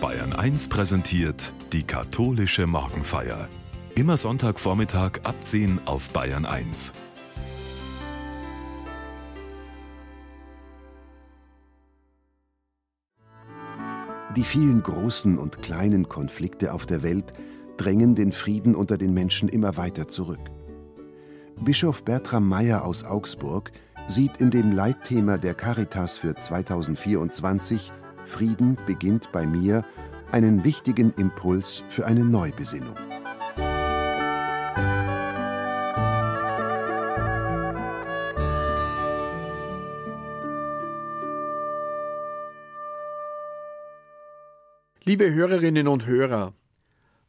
Bayern 1 präsentiert die katholische Morgenfeier. Immer Sonntagvormittag ab 10 auf Bayern 1. Die vielen großen und kleinen Konflikte auf der Welt drängen den Frieden unter den Menschen immer weiter zurück. Bischof Bertram Meyer aus Augsburg sieht in dem Leitthema der Caritas für 2024 Frieden beginnt bei mir einen wichtigen Impuls für eine Neubesinnung. Liebe Hörerinnen und Hörer,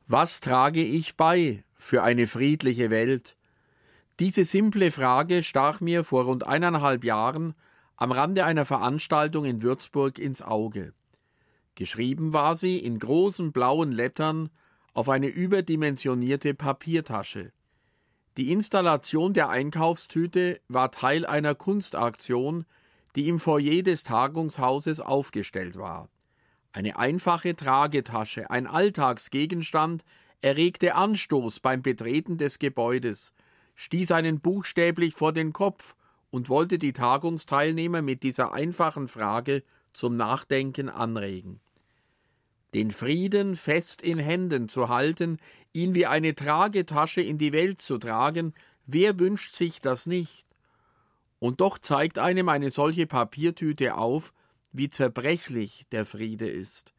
was trage ich bei für eine friedliche Welt? Diese simple Frage stach mir vor rund eineinhalb Jahren am Rande einer Veranstaltung in Würzburg ins Auge. Geschrieben war sie in großen blauen Lettern auf eine überdimensionierte Papiertasche. Die Installation der Einkaufstüte war Teil einer Kunstaktion, die im Foyer des Tagungshauses aufgestellt war. Eine einfache Tragetasche, ein Alltagsgegenstand, erregte Anstoß beim Betreten des Gebäudes, stieß einen buchstäblich vor den Kopf und wollte die Tagungsteilnehmer mit dieser einfachen Frage zum Nachdenken anregen. Den Frieden fest in Händen zu halten, ihn wie eine Tragetasche in die Welt zu tragen, wer wünscht sich das nicht? Und doch zeigt einem eine solche Papiertüte auf, wie zerbrechlich der Friede ist.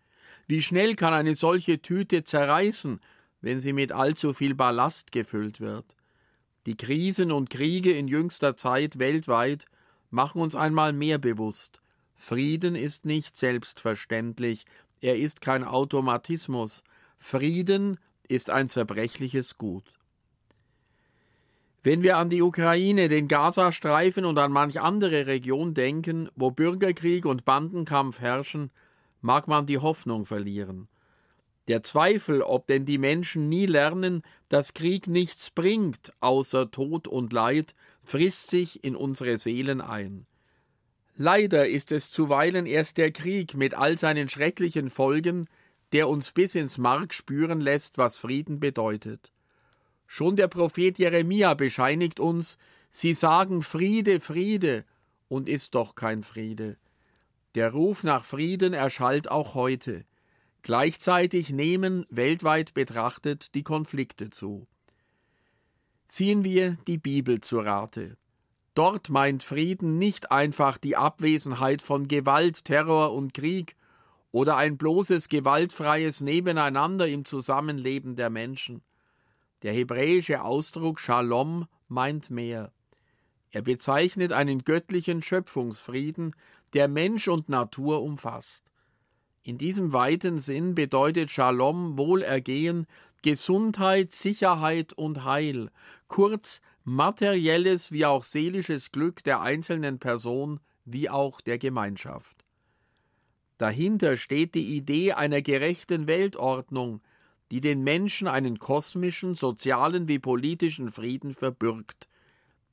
Wie schnell kann eine solche Tüte zerreißen, wenn sie mit allzu viel Ballast gefüllt wird. Die Krisen und Kriege in jüngster Zeit weltweit machen uns einmal mehr bewusst. Frieden ist nicht selbstverständlich, er ist kein Automatismus. Frieden ist ein zerbrechliches Gut. Wenn wir an die Ukraine, den Gazastreifen und an manch andere Region denken, wo Bürgerkrieg und Bandenkampf herrschen, mag man die Hoffnung verlieren. Der Zweifel, ob denn die Menschen nie lernen, dass Krieg nichts bringt außer Tod und Leid, frisst sich in unsere Seelen ein. Leider ist es zuweilen erst der Krieg mit all seinen schrecklichen Folgen, der uns bis ins Mark spüren lässt, was Frieden bedeutet. Schon der Prophet Jeremia bescheinigt uns, sie sagen Friede, Friede, und ist doch kein Friede. Der Ruf nach Frieden erschallt auch heute. Gleichzeitig nehmen weltweit betrachtet die Konflikte zu. Ziehen wir die Bibel zu Rate. Dort meint Frieden nicht einfach die Abwesenheit von Gewalt, Terror und Krieg oder ein bloßes gewaltfreies Nebeneinander im Zusammenleben der Menschen. Der hebräische Ausdruck Shalom meint mehr. Er bezeichnet einen göttlichen Schöpfungsfrieden, der Mensch und Natur umfasst. In diesem weiten Sinn bedeutet Shalom Wohlergehen, Gesundheit, Sicherheit und Heil, kurz materielles wie auch seelisches Glück der einzelnen Person wie auch der Gemeinschaft. Dahinter steht die Idee einer gerechten Weltordnung, die den Menschen einen kosmischen, sozialen wie politischen Frieden verbürgt,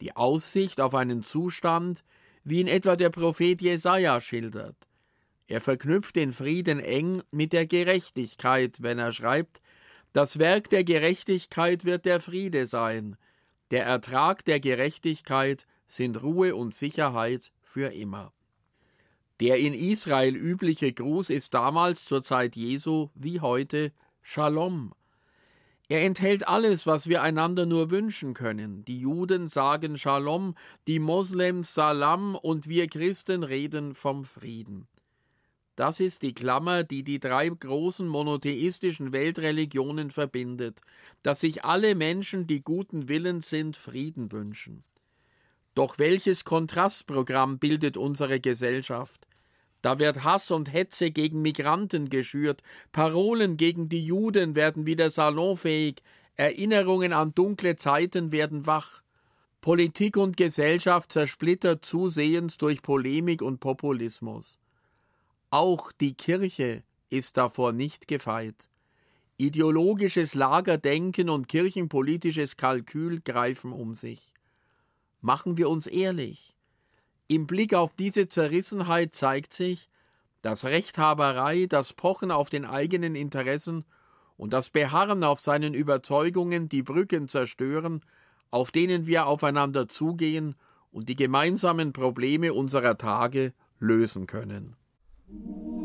die Aussicht auf einen Zustand, wie ihn etwa der Prophet Jesaja schildert. Er verknüpft den Frieden eng mit der Gerechtigkeit, wenn er schreibt, das Werk der Gerechtigkeit wird der Friede sein, der Ertrag der Gerechtigkeit sind Ruhe und Sicherheit für immer. Der in Israel übliche Gruß ist damals zur Zeit Jesu wie heute Shalom. Er enthält alles, was wir einander nur wünschen können. Die Juden sagen Shalom, die Moslems Salam und wir Christen reden vom Frieden. Das ist die Klammer, die die drei großen monotheistischen Weltreligionen verbindet, dass sich alle Menschen, die guten Willens sind, Frieden wünschen. Doch welches Kontrastprogramm bildet unsere Gesellschaft? Da wird Hass und Hetze gegen Migranten geschürt, Parolen gegen die Juden werden wieder salonfähig, Erinnerungen an dunkle Zeiten werden wach. Politik und Gesellschaft zersplittert zusehends durch Polemik und Populismus. Auch die Kirche ist davor nicht gefeit. Ideologisches Lagerdenken und kirchenpolitisches Kalkül greifen um sich. Machen wir uns ehrlich. Im Blick auf diese Zerrissenheit zeigt sich, dass Rechthaberei, das Pochen auf den eigenen Interessen und das Beharren auf seinen Überzeugungen die Brücken zerstören, auf denen wir aufeinander zugehen und die gemeinsamen Probleme unserer Tage lösen können. Ooh.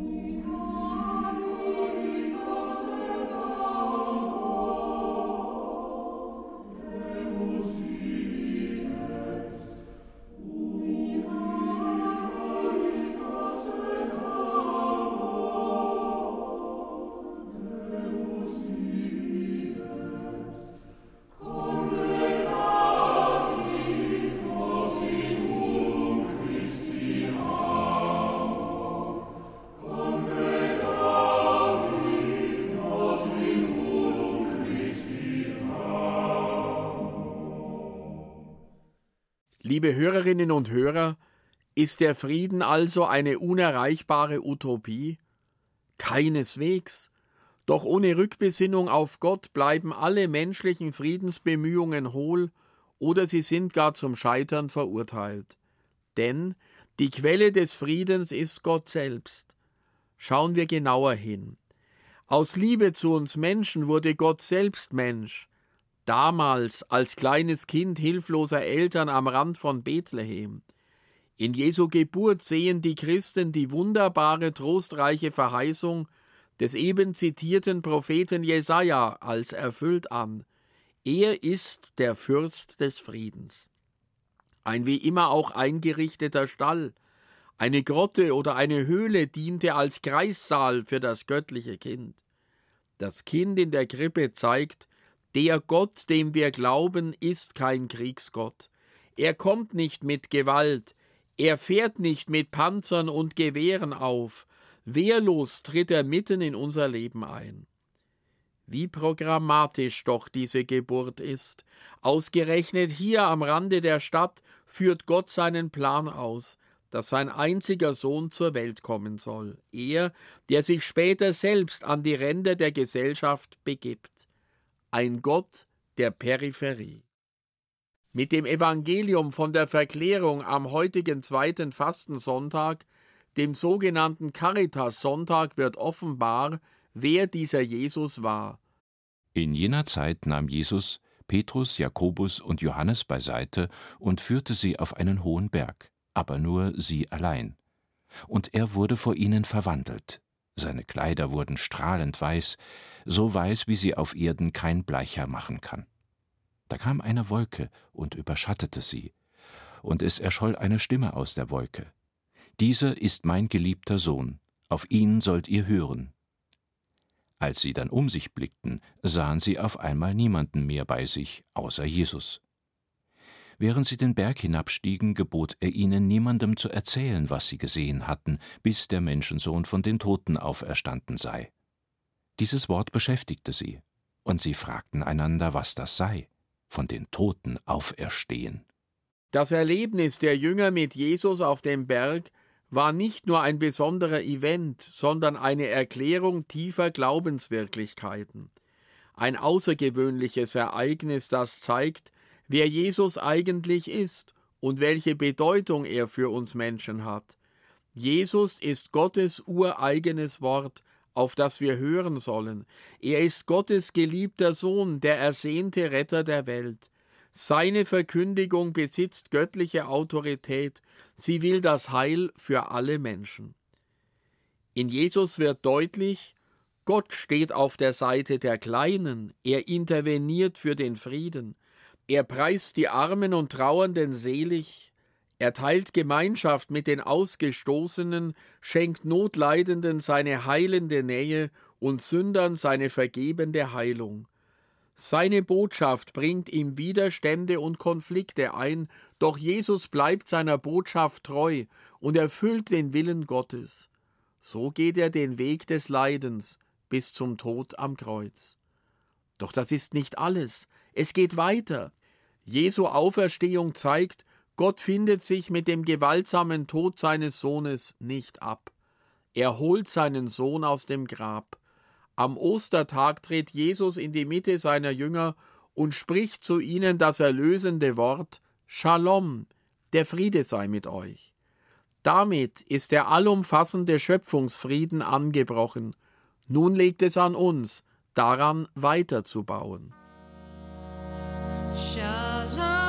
Liebe Hörerinnen und Hörer, ist der Frieden also eine unerreichbare Utopie? Keineswegs. Doch ohne Rückbesinnung auf Gott bleiben alle menschlichen Friedensbemühungen hohl oder sie sind gar zum Scheitern verurteilt. Denn die Quelle des Friedens ist Gott selbst. Schauen wir genauer hin. Aus Liebe zu uns Menschen wurde Gott selbst Mensch, damals als kleines Kind hilfloser Eltern am Rand von Bethlehem. In Jesu Geburt sehen die Christen die wunderbare, trostreiche Verheißung des eben zitierten Propheten Jesaja als erfüllt an. Er ist der Fürst des Friedens. Ein wie immer auch eingerichteter Stall, eine Grotte oder eine Höhle diente als Kreissaal für das göttliche Kind. Das Kind in der Krippe zeigt, der Gott, dem wir glauben, ist kein Kriegsgott. Er kommt nicht mit Gewalt, er fährt nicht mit Panzern und Gewehren auf, wehrlos tritt er mitten in unser Leben ein. Wie programmatisch doch diese Geburt ist. Ausgerechnet hier am Rande der Stadt führt Gott seinen Plan aus, dass sein einziger Sohn zur Welt kommen soll, er, der sich später selbst an die Ränder der Gesellschaft begibt ein Gott der Peripherie. Mit dem Evangelium von der Verklärung am heutigen zweiten Fastensonntag, dem sogenannten Caritas-Sonntag, wird offenbar, wer dieser Jesus war. In jener Zeit nahm Jesus Petrus, Jakobus und Johannes beiseite und führte sie auf einen hohen Berg, aber nur sie allein. Und er wurde vor ihnen verwandelt, seine Kleider wurden strahlend weiß, so weiß, wie sie auf Erden kein Bleicher machen kann. Da kam eine Wolke und überschattete sie, und es erscholl eine Stimme aus der Wolke. Dieser ist mein geliebter Sohn, auf ihn sollt ihr hören. Als sie dann um sich blickten, sahen sie auf einmal niemanden mehr bei sich, außer Jesus. Während sie den Berg hinabstiegen, gebot er ihnen, niemandem zu erzählen, was sie gesehen hatten, bis der Menschensohn von den Toten auferstanden sei. Dieses Wort beschäftigte sie, und sie fragten einander, was das sei, von den Toten auferstehen. Das Erlebnis der Jünger mit Jesus auf dem Berg war nicht nur ein besonderer Event, sondern eine Erklärung tiefer Glaubenswirklichkeiten. Ein außergewöhnliches Ereignis, das zeigt, wer Jesus eigentlich ist und welche Bedeutung er für uns Menschen hat. Jesus ist Gottes ureigenes Wort, auf das wir hören sollen. Er ist Gottes geliebter Sohn, der ersehnte Retter der Welt. Seine Verkündigung besitzt göttliche Autorität, sie will das Heil für alle Menschen. In Jesus wird deutlich, Gott steht auf der Seite der Kleinen, er interveniert für den Frieden, er preist die Armen und Trauernden selig, er teilt Gemeinschaft mit den Ausgestoßenen, schenkt Notleidenden seine heilende Nähe und Sündern seine vergebende Heilung. Seine Botschaft bringt ihm Widerstände und Konflikte ein, doch Jesus bleibt seiner Botschaft treu und erfüllt den Willen Gottes. So geht er den Weg des Leidens bis zum Tod am Kreuz. Doch das ist nicht alles. Es geht weiter. Jesu Auferstehung zeigt, Gott findet sich mit dem gewaltsamen Tod seines Sohnes nicht ab. Er holt seinen Sohn aus dem Grab. Am Ostertag tritt Jesus in die Mitte seiner Jünger und spricht zu ihnen das erlösende Wort Shalom, der Friede sei mit euch. Damit ist der allumfassende Schöpfungsfrieden angebrochen. Nun liegt es an uns, daran weiterzubauen. Shalom.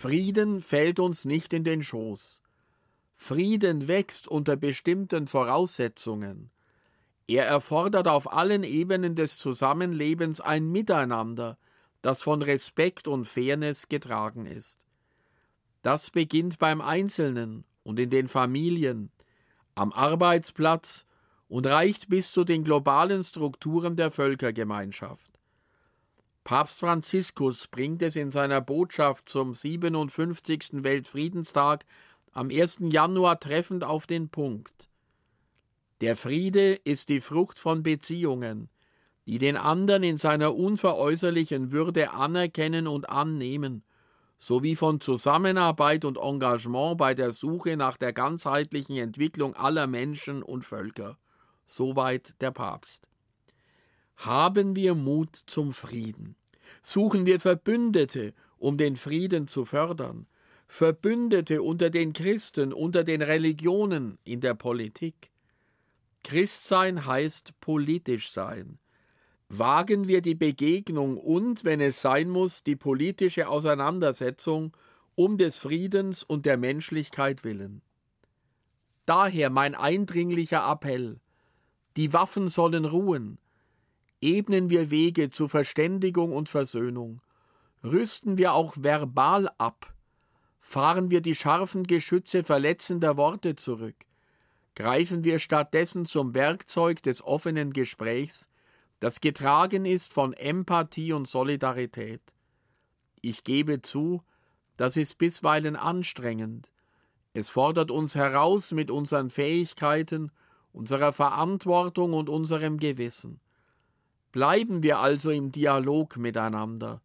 Frieden fällt uns nicht in den Schoß. Frieden wächst unter bestimmten Voraussetzungen. Er erfordert auf allen Ebenen des Zusammenlebens ein Miteinander, das von Respekt und Fairness getragen ist. Das beginnt beim Einzelnen und in den Familien, am Arbeitsplatz und reicht bis zu den globalen Strukturen der Völkergemeinschaft. Papst Franziskus bringt es in seiner Botschaft zum 57. Weltfriedenstag am 1. Januar treffend auf den Punkt. Der Friede ist die Frucht von Beziehungen, die den anderen in seiner unveräußerlichen Würde anerkennen und annehmen, sowie von Zusammenarbeit und Engagement bei der Suche nach der ganzheitlichen Entwicklung aller Menschen und Völker. Soweit der Papst. Haben wir Mut zum Frieden. Suchen wir Verbündete, um den Frieden zu fördern. Verbündete unter den Christen, unter den Religionen, in der Politik. Christsein heißt politisch sein. Wagen wir die Begegnung und, wenn es sein muss, die politische Auseinandersetzung um des Friedens und der Menschlichkeit willen. Daher mein eindringlicher Appell. Die Waffen sollen ruhen, ebnen wir Wege zu Verständigung und Versöhnung, rüsten wir auch verbal ab, fahren wir die scharfen Geschütze verletzender Worte zurück, greifen wir stattdessen zum Werkzeug des offenen Gesprächs, das getragen ist von Empathie und Solidarität. Ich gebe zu, das ist bisweilen anstrengend. Es fordert uns heraus mit unseren Fähigkeiten, unserer Verantwortung und unserem Gewissen. Bleiben wir also im Dialog miteinander,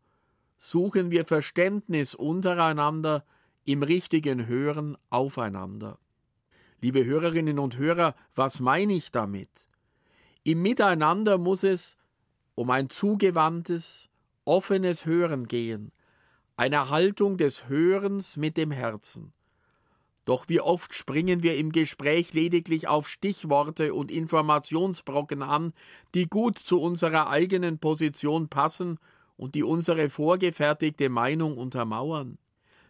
suchen wir Verständnis untereinander, im richtigen Hören aufeinander. Liebe Hörerinnen und Hörer, was meine ich damit? Im Miteinander muss es um ein zugewandtes, offenes Hören gehen, eine Haltung des Hörens mit dem Herzen. Doch wie oft springen wir im Gespräch lediglich auf Stichworte und Informationsbrocken an, die gut zu unserer eigenen Position passen und die unsere vorgefertigte Meinung untermauern.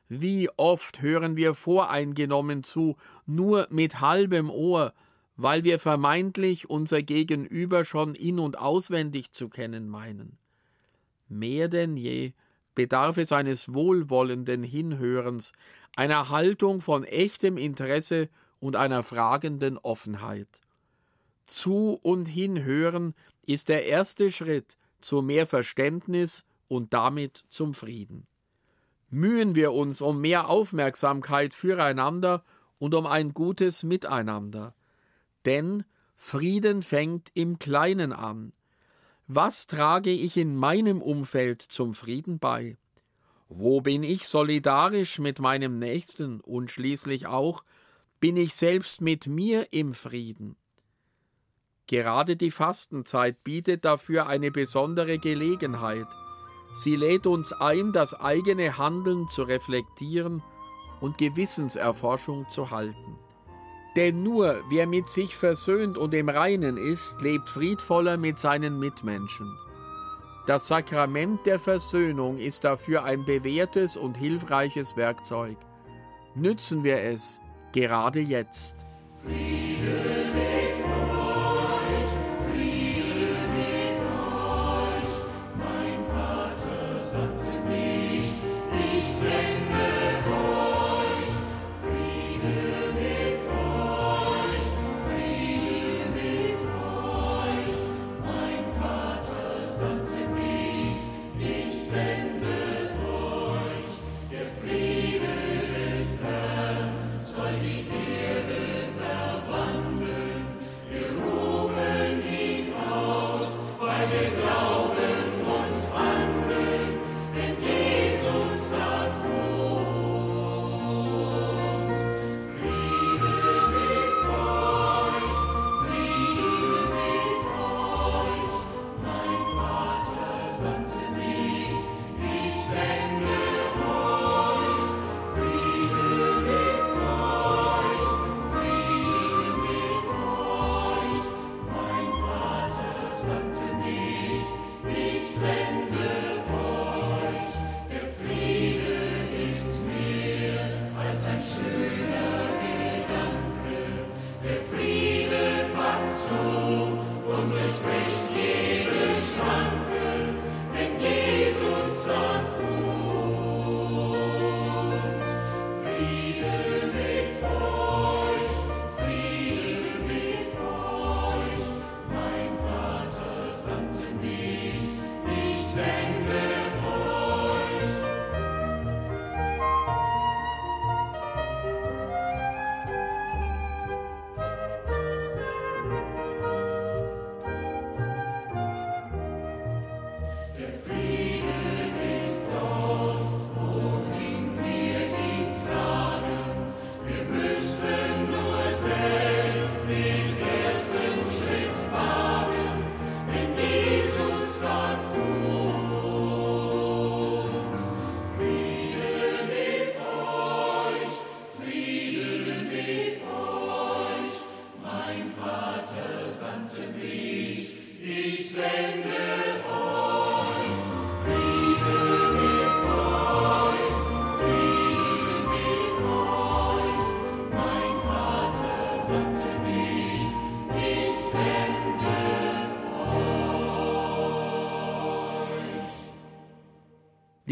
Wie oft hören wir voreingenommen zu, nur mit halbem Ohr, weil wir vermeintlich unser Gegenüber schon in und auswendig zu kennen meinen. Mehr denn je bedarf es eines wohlwollenden Hinhörens, einer Haltung von echtem Interesse und einer fragenden Offenheit. Zu und hinhören ist der erste Schritt zu mehr Verständnis und damit zum Frieden. Mühen wir uns um mehr Aufmerksamkeit füreinander und um ein gutes Miteinander. Denn Frieden fängt im Kleinen an. Was trage ich in meinem Umfeld zum Frieden bei? Wo bin ich solidarisch mit meinem Nächsten und schließlich auch bin ich selbst mit mir im Frieden? Gerade die Fastenzeit bietet dafür eine besondere Gelegenheit. Sie lädt uns ein, das eigene Handeln zu reflektieren und Gewissenserforschung zu halten. Denn nur wer mit sich versöhnt und im Reinen ist, lebt friedvoller mit seinen Mitmenschen. Das Sakrament der Versöhnung ist dafür ein bewährtes und hilfreiches Werkzeug. Nützen wir es, gerade jetzt. Friede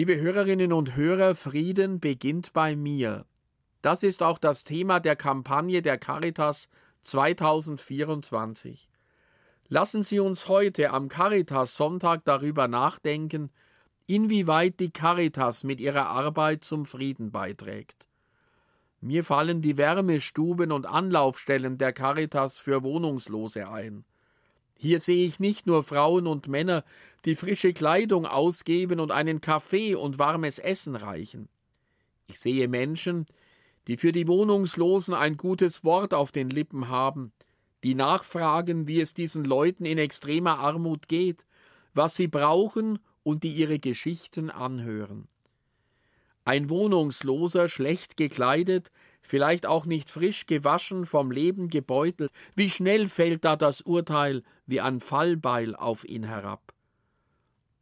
Liebe Hörerinnen und Hörer, Frieden beginnt bei mir. Das ist auch das Thema der Kampagne der Caritas 2024. Lassen Sie uns heute am Caritas Sonntag darüber nachdenken, inwieweit die Caritas mit ihrer Arbeit zum Frieden beiträgt. Mir fallen die Wärmestuben und Anlaufstellen der Caritas für Wohnungslose ein. Hier sehe ich nicht nur Frauen und Männer, die frische Kleidung ausgeben und einen Kaffee und warmes Essen reichen. Ich sehe Menschen, die für die Wohnungslosen ein gutes Wort auf den Lippen haben, die nachfragen, wie es diesen Leuten in extremer Armut geht, was sie brauchen und die ihre Geschichten anhören. Ein Wohnungsloser, schlecht gekleidet, vielleicht auch nicht frisch gewaschen, vom Leben gebeutelt, wie schnell fällt da das Urteil wie ein Fallbeil auf ihn herab.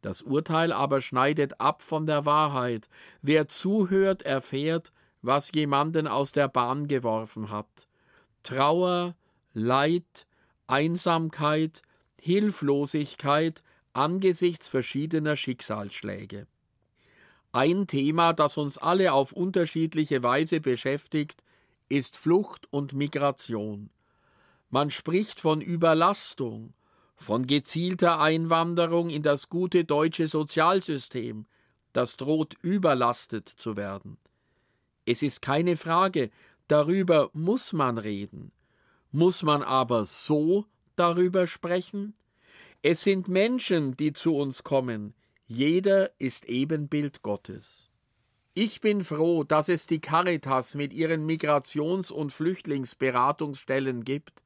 Das Urteil aber schneidet ab von der Wahrheit. Wer zuhört, erfährt, was jemanden aus der Bahn geworfen hat. Trauer, Leid, Einsamkeit, Hilflosigkeit angesichts verschiedener Schicksalsschläge. Ein Thema, das uns alle auf unterschiedliche Weise beschäftigt, ist Flucht und Migration. Man spricht von Überlastung, von gezielter Einwanderung in das gute deutsche Sozialsystem, das droht überlastet zu werden. Es ist keine Frage, darüber muss man reden. Muss man aber so darüber sprechen? Es sind Menschen, die zu uns kommen, jeder ist Ebenbild Gottes. Ich bin froh, dass es die Caritas mit ihren Migrations- und Flüchtlingsberatungsstellen gibt,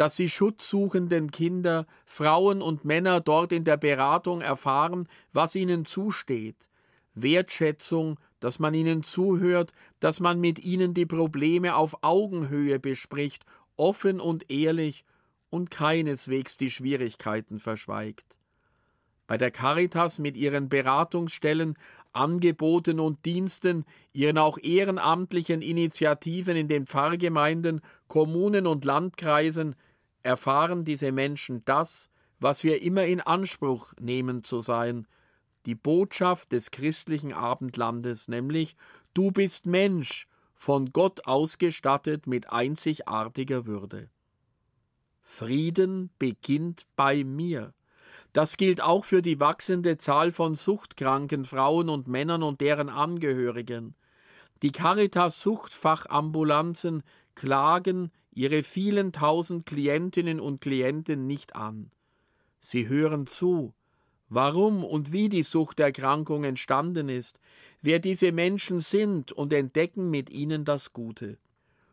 dass sie schutzsuchenden Kinder, Frauen und Männer dort in der Beratung erfahren, was ihnen zusteht, Wertschätzung, dass man ihnen zuhört, dass man mit ihnen die Probleme auf Augenhöhe bespricht, offen und ehrlich und keineswegs die Schwierigkeiten verschweigt. Bei der Caritas mit ihren Beratungsstellen, Angeboten und Diensten, ihren auch ehrenamtlichen Initiativen in den Pfarrgemeinden, Kommunen und Landkreisen erfahren diese Menschen das, was wir immer in Anspruch nehmen zu sein, die Botschaft des christlichen Abendlandes, nämlich Du bist Mensch, von Gott ausgestattet mit einzigartiger Würde. Frieden beginnt bei mir. Das gilt auch für die wachsende Zahl von suchtkranken Frauen und Männern und deren Angehörigen. Die Caritas Suchtfachambulanzen klagen ihre vielen tausend Klientinnen und Klienten nicht an. Sie hören zu, warum und wie die Suchterkrankung entstanden ist, wer diese Menschen sind und entdecken mit ihnen das Gute.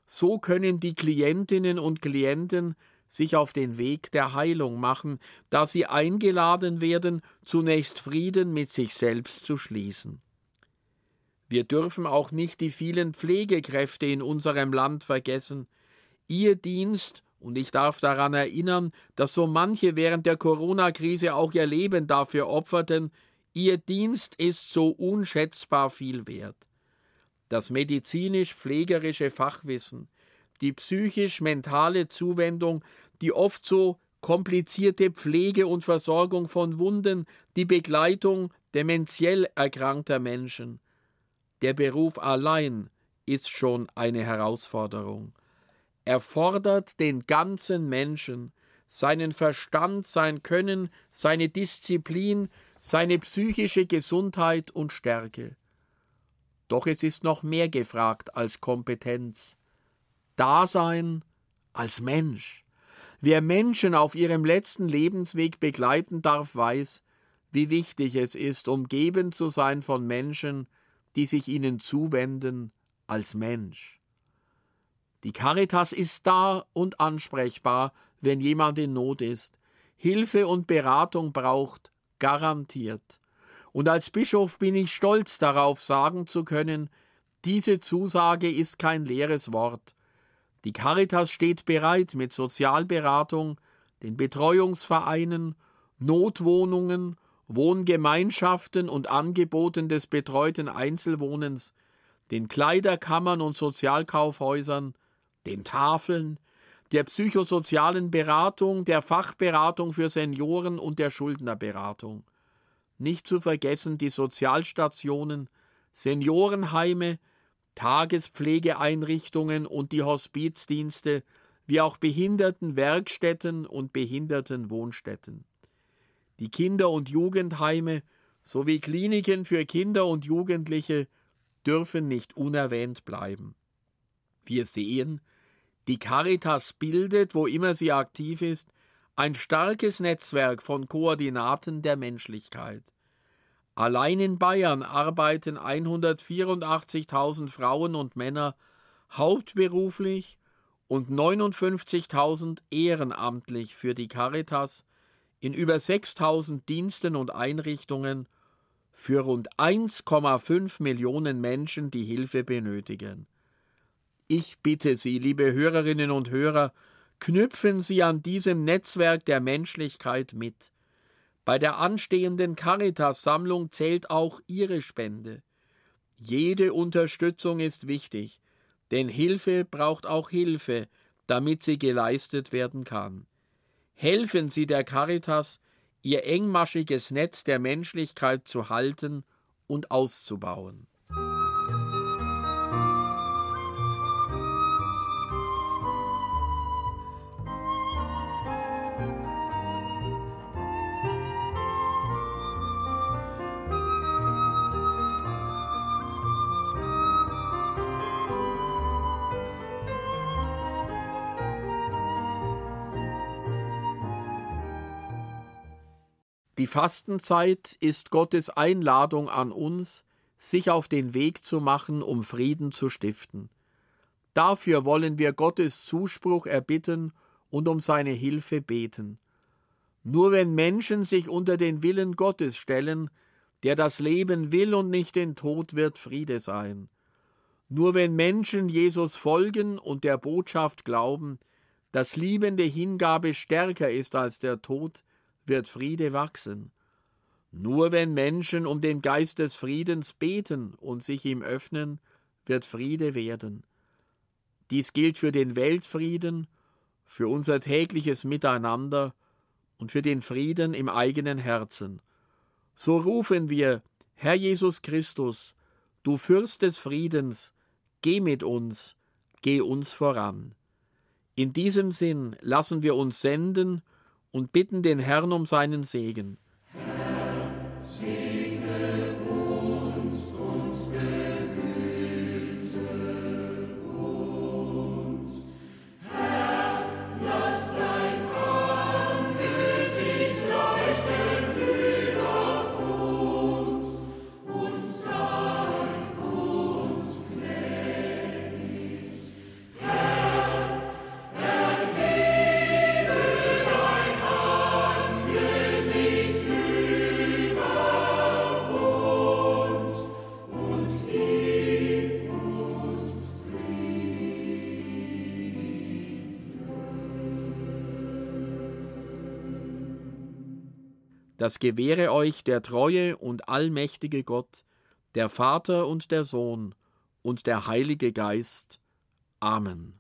So können die Klientinnen und Klienten sich auf den Weg der Heilung machen, da sie eingeladen werden, zunächst Frieden mit sich selbst zu schließen. Wir dürfen auch nicht die vielen Pflegekräfte in unserem Land vergessen. Ihr Dienst, und ich darf daran erinnern, dass so manche während der Corona-Krise auch ihr Leben dafür opferten, ihr Dienst ist so unschätzbar viel wert. Das medizinisch-pflegerische Fachwissen, die psychisch-mentale Zuwendung, die oft so komplizierte Pflege und Versorgung von Wunden, die Begleitung dementiell erkrankter Menschen. Der Beruf allein ist schon eine Herausforderung. Er fordert den ganzen Menschen, seinen Verstand, sein Können, seine Disziplin, seine psychische Gesundheit und Stärke. Doch es ist noch mehr gefragt als Kompetenz. Dasein als Mensch. Wer Menschen auf ihrem letzten Lebensweg begleiten darf, weiß, wie wichtig es ist, umgeben zu sein von Menschen, die sich ihnen zuwenden als Mensch. Die Caritas ist da und ansprechbar, wenn jemand in Not ist, Hilfe und Beratung braucht, garantiert. Und als Bischof bin ich stolz darauf, sagen zu können, diese Zusage ist kein leeres Wort, die Caritas steht bereit mit Sozialberatung, den Betreuungsvereinen, Notwohnungen, Wohngemeinschaften und Angeboten des betreuten Einzelwohnens, den Kleiderkammern und Sozialkaufhäusern, den Tafeln, der psychosozialen Beratung, der Fachberatung für Senioren und der Schuldnerberatung. nicht zu vergessen die Sozialstationen, Seniorenheime, Tagespflegeeinrichtungen und die Hospizdienste, wie auch Behindertenwerkstätten und Behindertenwohnstätten. Die Kinder- und Jugendheime sowie Kliniken für Kinder und Jugendliche dürfen nicht unerwähnt bleiben. Wir sehen, die Caritas bildet, wo immer sie aktiv ist, ein starkes Netzwerk von Koordinaten der Menschlichkeit. Allein in Bayern arbeiten 184.000 Frauen und Männer hauptberuflich und 59.000 ehrenamtlich für die Caritas in über 6.000 Diensten und Einrichtungen für rund 1,5 Millionen Menschen, die Hilfe benötigen. Ich bitte Sie, liebe Hörerinnen und Hörer, knüpfen Sie an diesem Netzwerk der Menschlichkeit mit. Bei der anstehenden Caritas-Sammlung zählt auch Ihre Spende. Jede Unterstützung ist wichtig, denn Hilfe braucht auch Hilfe, damit sie geleistet werden kann. Helfen Sie der Caritas, ihr engmaschiges Netz der Menschlichkeit zu halten und auszubauen. Die Fastenzeit ist Gottes Einladung an uns, sich auf den Weg zu machen, um Frieden zu stiften. Dafür wollen wir Gottes Zuspruch erbitten und um seine Hilfe beten. Nur wenn Menschen sich unter den Willen Gottes stellen, der das Leben will und nicht den Tod, wird Friede sein. Nur wenn Menschen Jesus folgen und der Botschaft glauben, dass liebende Hingabe stärker ist als der Tod, wird Friede wachsen. Nur wenn Menschen um den Geist des Friedens beten und sich ihm öffnen, wird Friede werden. Dies gilt für den Weltfrieden, für unser tägliches Miteinander und für den Frieden im eigenen Herzen. So rufen wir, Herr Jesus Christus, du Fürst des Friedens, geh mit uns, geh uns voran. In diesem Sinn lassen wir uns senden und bitten den Herrn um seinen Segen. Das gewähre euch der treue und allmächtige Gott, der Vater und der Sohn und der Heilige Geist. Amen.